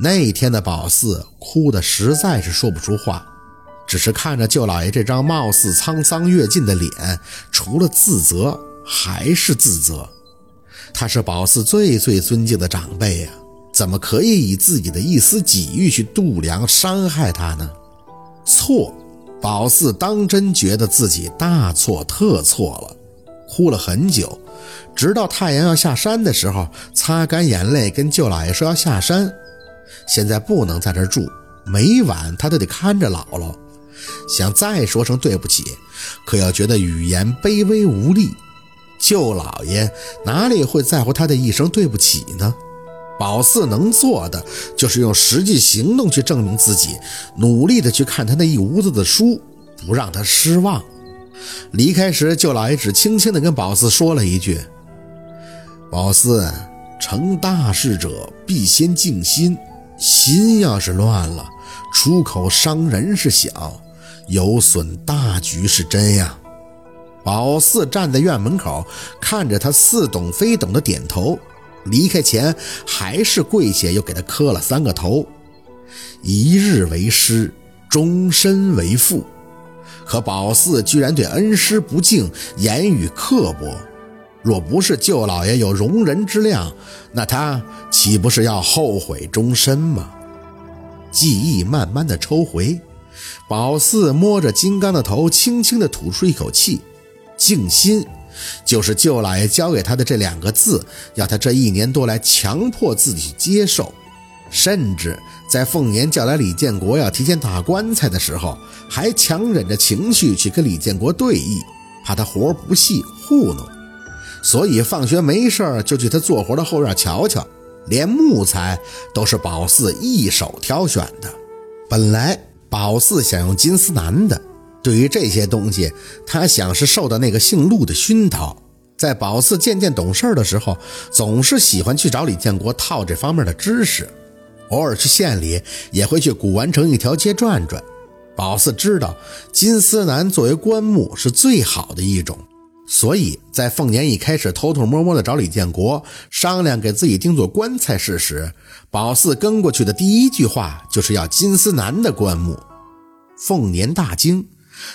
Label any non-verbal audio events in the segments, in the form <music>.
那天的宝四哭得实在是说不出话，只是看着舅老爷这张貌似沧桑跃进的脸，除了自责还是自责。他是宝四最最尊敬的长辈呀，怎么可以以自己的一丝己欲去度量伤害他呢？错，宝四当真觉得自己大错特错了，哭了很久，直到太阳要下山的时候，擦干眼泪跟舅老爷说要下山。现在不能在这住，每晚他都得看着姥姥。想再说声对不起，可又觉得语言卑微无力。舅老爷哪里会在乎他的一声对不起呢？宝四能做的就是用实际行动去证明自己，努力的去看他那一屋子的书，不让他失望。离开时，舅老爷只轻轻的跟宝四说了一句：“宝四，成大事者必先静心。”心要是乱了，出口伤人是小，有损大局是真呀。宝四站在院门口，看着他似懂非懂的点头，离开前还是跪下又给他磕了三个头。一日为师，终身为父。可宝四居然对恩师不敬，言语刻薄。若不是舅老爷有容人之量，那他岂不是要后悔终身吗？记忆慢慢的抽回，宝四摸着金刚的头，轻轻的吐出一口气。静心，就是舅老爷教给他的这两个字，要他这一年多来强迫自己接受。甚至在凤年叫来李建国要提前打棺材的时候，还强忍着情绪去跟李建国对弈，怕他活不细糊弄。所以放学没事就去他做活的后院瞧瞧，连木材都是宝四一手挑选的。本来宝四想用金丝楠的，对于这些东西，他想是受到那个姓陆的熏陶。在宝四渐渐懂事的时候，总是喜欢去找李建国套这方面的知识，偶尔去县里也会去古玩城一条街转转。宝四知道金丝楠作为棺木是最好的一种。所以在凤年一开始偷偷摸摸的找李建国商量给自己定做棺材事时，宝四跟过去的第一句话就是要金丝楠的棺木。凤年大惊，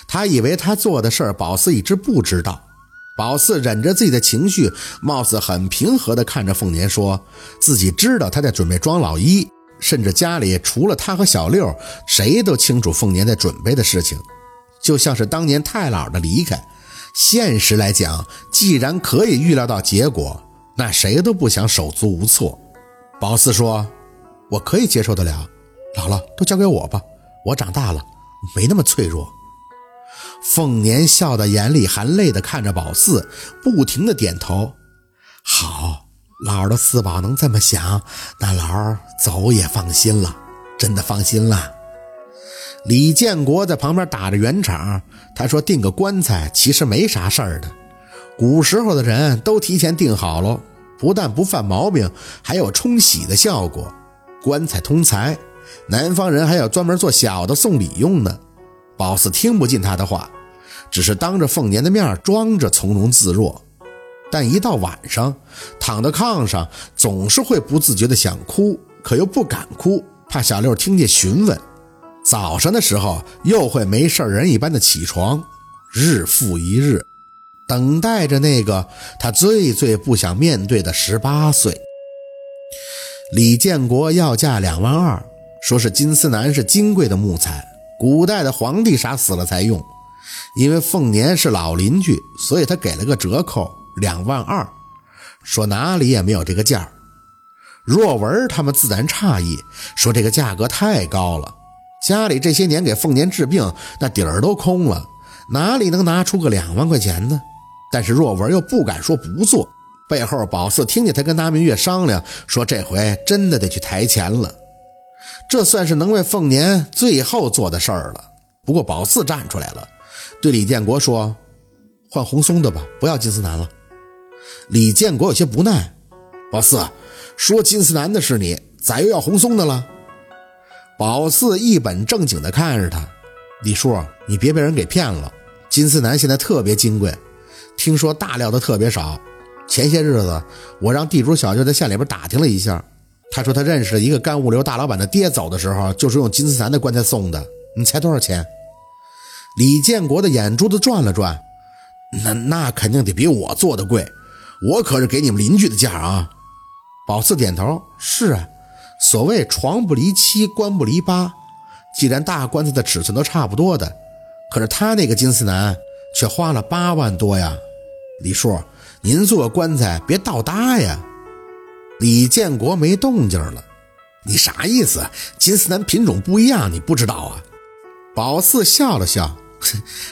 他以为他做的事儿宝四一直不知道。宝四忍着自己的情绪，貌似很平和地看着凤年，说自己知道他在准备装老一，甚至家里除了他和小六，谁都清楚凤年在准备的事情，就像是当年太姥的离开。现实来讲，既然可以预料到结果，那谁都不想手足无措。宝四说：“我可以接受得了，姥姥都交给我吧，我长大了，没那么脆弱。”凤年笑得眼里含泪的看着宝四，不停的点头：“好，姥的四宝能这么想，那姥走也放心了，真的放心了。”李建国在旁边打着圆场，他说：“订个棺材其实没啥事儿的，古时候的人都提前订好了，不但不犯毛病，还有冲喜的效果。棺材通财，南方人还要专门做小的送礼用呢。”宝四听不进他的话，只是当着凤年的面装着从容自若，但一到晚上，躺在炕上总是会不自觉的想哭，可又不敢哭，怕小六听见询问。早上的时候又会没事人一般的起床，日复一日，等待着那个他最最不想面对的十八岁。李建国要价两万二，说是金丝楠是金贵的木材，古代的皇帝啥死了才用。因为凤年是老邻居，所以他给了个折扣，两万二，说哪里也没有这个价。若文他们自然诧异，说这个价格太高了。家里这些年给凤年治病，那底儿都空了，哪里能拿出个两万块钱呢？但是若文又不敢说不做，背后宝四听见他跟拿明月商量，说这回真的得去抬钱了。这算是能为凤年最后做的事儿了。不过宝四站出来了，对李建国说：“换红松的吧，不要金丝楠了。”李建国有些不耐：“宝四，说金丝楠的是你，咋又要红松的了？”宝四一本正经地看着他，李叔，你别被人给骗了。金丝楠现在特别金贵，听说大料的特别少。前些日子我让地主小舅在县里边打听了一下，他说他认识一个干物流大老板的爹，走的时候就是用金丝楠的棺材送的。你猜多少钱？李建国的眼珠子转了转，那 <laughs> 那肯定得比我做的贵，我可是给你们邻居的价啊。宝四点头，是啊，所谓床不离七，棺不离八，既然大棺材的尺寸都差不多的，可是他那个金丝楠却花了八万多呀。李叔，您做棺材别倒搭呀。李建国没动静了，你啥意思？金丝楠品种不一样，你不知道啊？宝四笑了笑，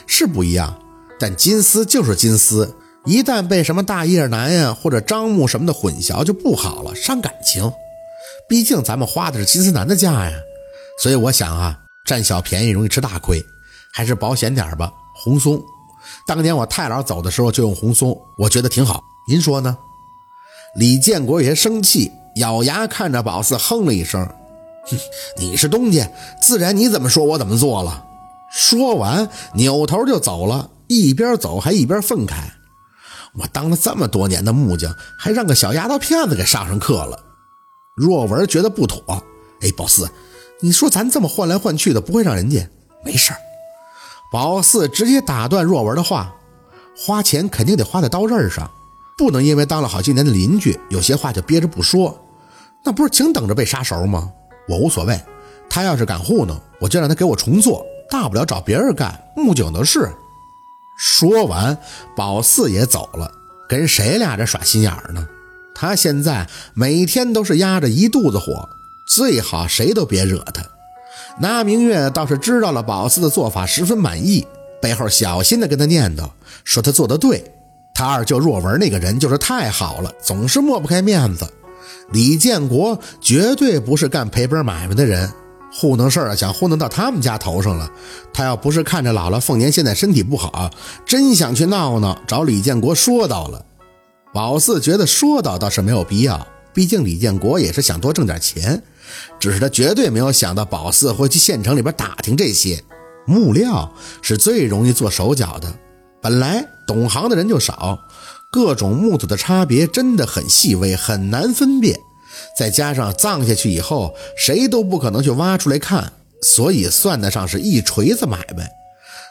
是不一样，但金丝就是金丝，一旦被什么大叶楠呀或者樟木什么的混淆就不好了，伤感情。毕竟咱们花的是金丝楠的价呀，所以我想啊，占小便宜容易吃大亏，还是保险点吧。红松，当年我太姥走的时候就用红松，我觉得挺好。您说呢？李建国有些生气，咬牙看着宝四，哼了一声：“哼，<laughs> 你是东家，自然你怎么说，我怎么做了。”说完，扭头就走了，一边走还一边愤慨：“我当了这么多年的木匠，还让个小丫头片子给上上课了。”若文觉得不妥：“哎，宝四，你说咱这么换来换去的，不会让人家没事宝四直接打断若文的话：“花钱肯定得花在刀刃上。”不能因为当了好些年的邻居，有些话就憋着不说，那不是净等着被杀熟吗？我无所谓，他要是敢糊弄，我就让他给我重做，大不了找别人干，木匠的事。说完，宝四也走了，跟谁俩这耍心眼呢？他现在每天都是压着一肚子火，最好谁都别惹他。那明月倒是知道了宝四的做法，十分满意，背后小心的跟他念叨，说他做的对。他二舅若文那个人就是太好了，总是抹不开面子。李建国绝对不是干赔本买卖的人，糊弄事儿想糊弄到他们家头上了。他要不是看着姥姥凤年现在身体不好，真想去闹闹，找李建国说道了。宝四觉得说道倒是没有必要，毕竟李建国也是想多挣点钱，只是他绝对没有想到宝四会去县城里边打听这些。木料是最容易做手脚的。本来懂行的人就少，各种木头的差别真的很细微，很难分辨。再加上葬下去以后，谁都不可能去挖出来看，所以算得上是一锤子买卖。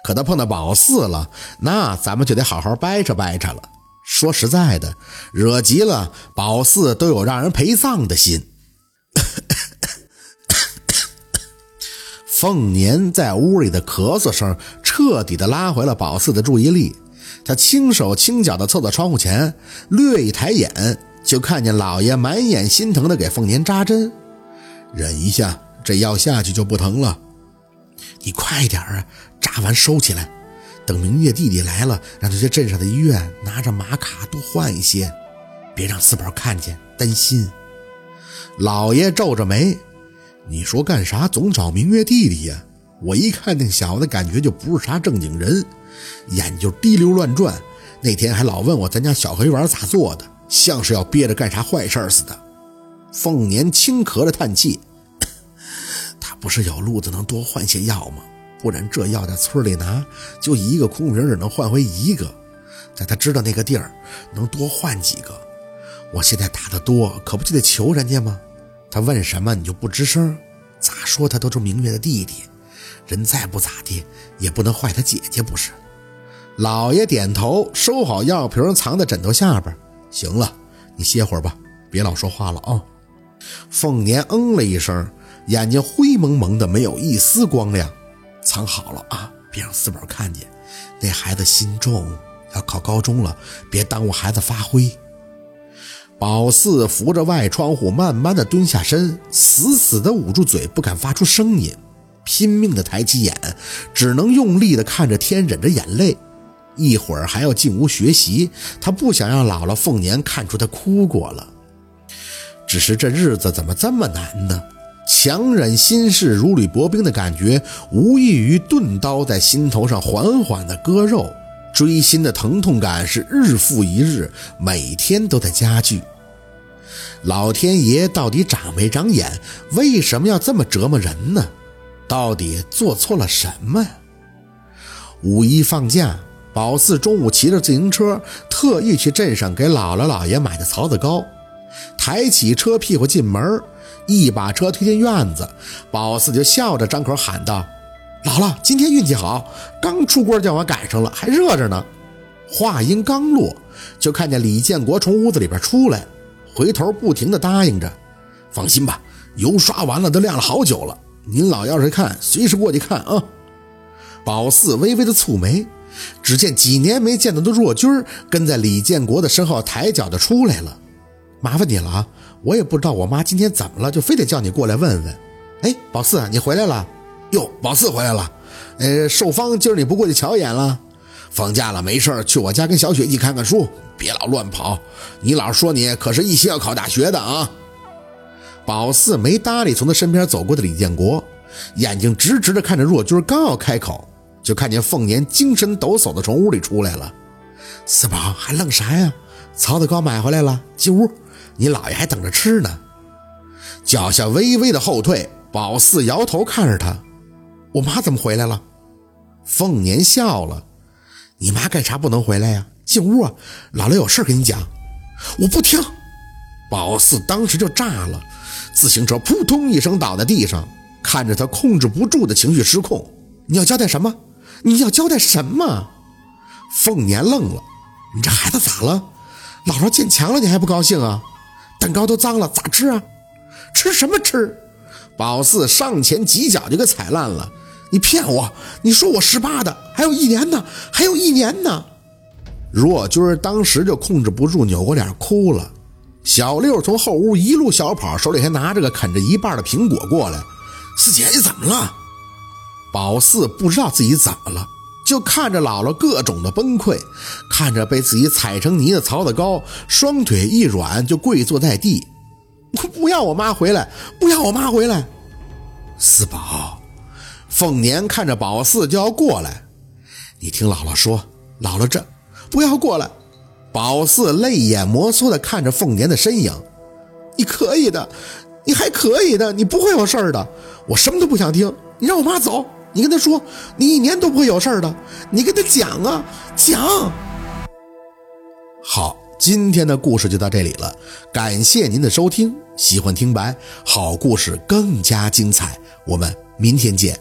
可他碰到宝四了，那咱们就得好好掰扯掰扯了。说实在的，惹急了宝四都有让人陪葬的心。<coughs> 凤年在屋里的咳嗽声彻底的拉回了宝四的注意力。他轻手轻脚的凑到窗户前，略一抬眼，就看见老爷满眼心疼的给凤年扎针。忍一下，这药下去就不疼了。你快点啊，扎完收起来，等明月弟弟来了，让他去镇上的医院拿着马卡多换一些，别让四宝看见担心。老爷皱着眉。你说干啥总找明月弟弟呀？我一看那小子，感觉就不是啥正经人，眼就滴溜乱转。那天还老问我咱家小黑丸咋做的，像是要憋着干啥坏事似的。凤年轻咳着叹气，<laughs> 他不是有路子能多换些药吗？不然这药在村里拿，就一个空瓶只能换回一个，在他知道那个地儿，能多换几个。我现在打的多，可不就得求人家吗？他问什么你就不吱声，咋说他都是明月的弟弟，人再不咋地也不能坏他姐姐不是？老爷点头，收好药瓶，藏在枕头下边。行了，你歇会儿吧，别老说话了啊。凤年嗯了一声，眼睛灰蒙蒙的，没有一丝光亮。藏好了啊，别让四宝看见。那孩子心重，要考高中了，别耽误孩子发挥。宝四扶着外窗户，慢慢的蹲下身，死死的捂住嘴，不敢发出声音，拼命的抬起眼，只能用力的看着天，忍着眼泪。一会儿还要进屋学习，他不想让姥姥凤年看出他哭过了。只是这日子怎么这么难呢？强忍心事如履薄冰的感觉，无异于钝刀在心头上缓缓的割肉，锥心的疼痛感是日复一日，每天都在加剧。老天爷到底长没长眼？为什么要这么折磨人呢？到底做错了什么呀？五一放假，宝四中午骑着自行车，特意去镇上给姥姥姥爷买的槽子糕。抬起车屁股进门，一把车推进院子，宝四就笑着张口喊道：“姥姥，今天运气好，刚出锅叫我赶上了，还热着呢。”话音刚落，就看见李建国从屋子里边出来，回头不停的答应着：“放心吧，油刷完了都晾了好久了，您老要是看，随时过去看啊。”宝四微微的蹙眉，只见几年没见到的若君跟在李建国的身后抬脚就出来了。麻烦你了啊，我也不知道我妈今天怎么了，就非得叫你过来问问。哎，宝四，你回来了？哟，宝四回来了。呃，寿芳今儿你不过去瞧一眼了？放假了没事去我家跟小雪一起看看书，别老乱跑。你老说你可是一心要考大学的啊。宝四没搭理从他身边走过的李建国，眼睛直直的看着若君，刚要开口。就看见凤年精神抖擞的从屋里出来了，四宝还愣啥呀？曹子糕买回来了，进屋，你姥爷还等着吃呢。脚下微微的后退，宝四摇头看着他，我妈怎么回来了？凤年笑了，你妈干啥不能回来呀？进屋啊，姥姥有事跟你讲。我不听。宝四当时就炸了，自行车扑通一声倒在地上，看着他控制不住的情绪失控，你要交代什么？你要交代什么？凤年愣了，你这孩子咋了？姥姥见强了你还不高兴啊？蛋糕都脏了咋吃啊？吃什么吃？宝四上前几脚就给踩烂了。你骗我！你说我十八的，还有一年呢，还有一年呢。若君当时就控制不住，扭过脸哭了。小六从后屋一路小跑，手里还拿着个啃着一半的苹果过来。四姐你怎么了？宝四不知道自己怎么了，就看着姥姥各种的崩溃，看着被自己踩成泥的曹子高，双腿一软就跪坐在地。<laughs> 不要我妈回来，不要我妈回来。四宝，凤年看着宝四就要过来，你听姥姥说，姥姥这不要过来。宝四泪眼摩挲的看着凤年的身影，你可以的，你还可以的，你不会有事儿的，我什么都不想听，你让我妈走。你跟他说，你一年都不会有事的。你跟他讲啊，讲。好，今天的故事就到这里了，感谢您的收听。喜欢听白，好故事更加精彩，我们明天见。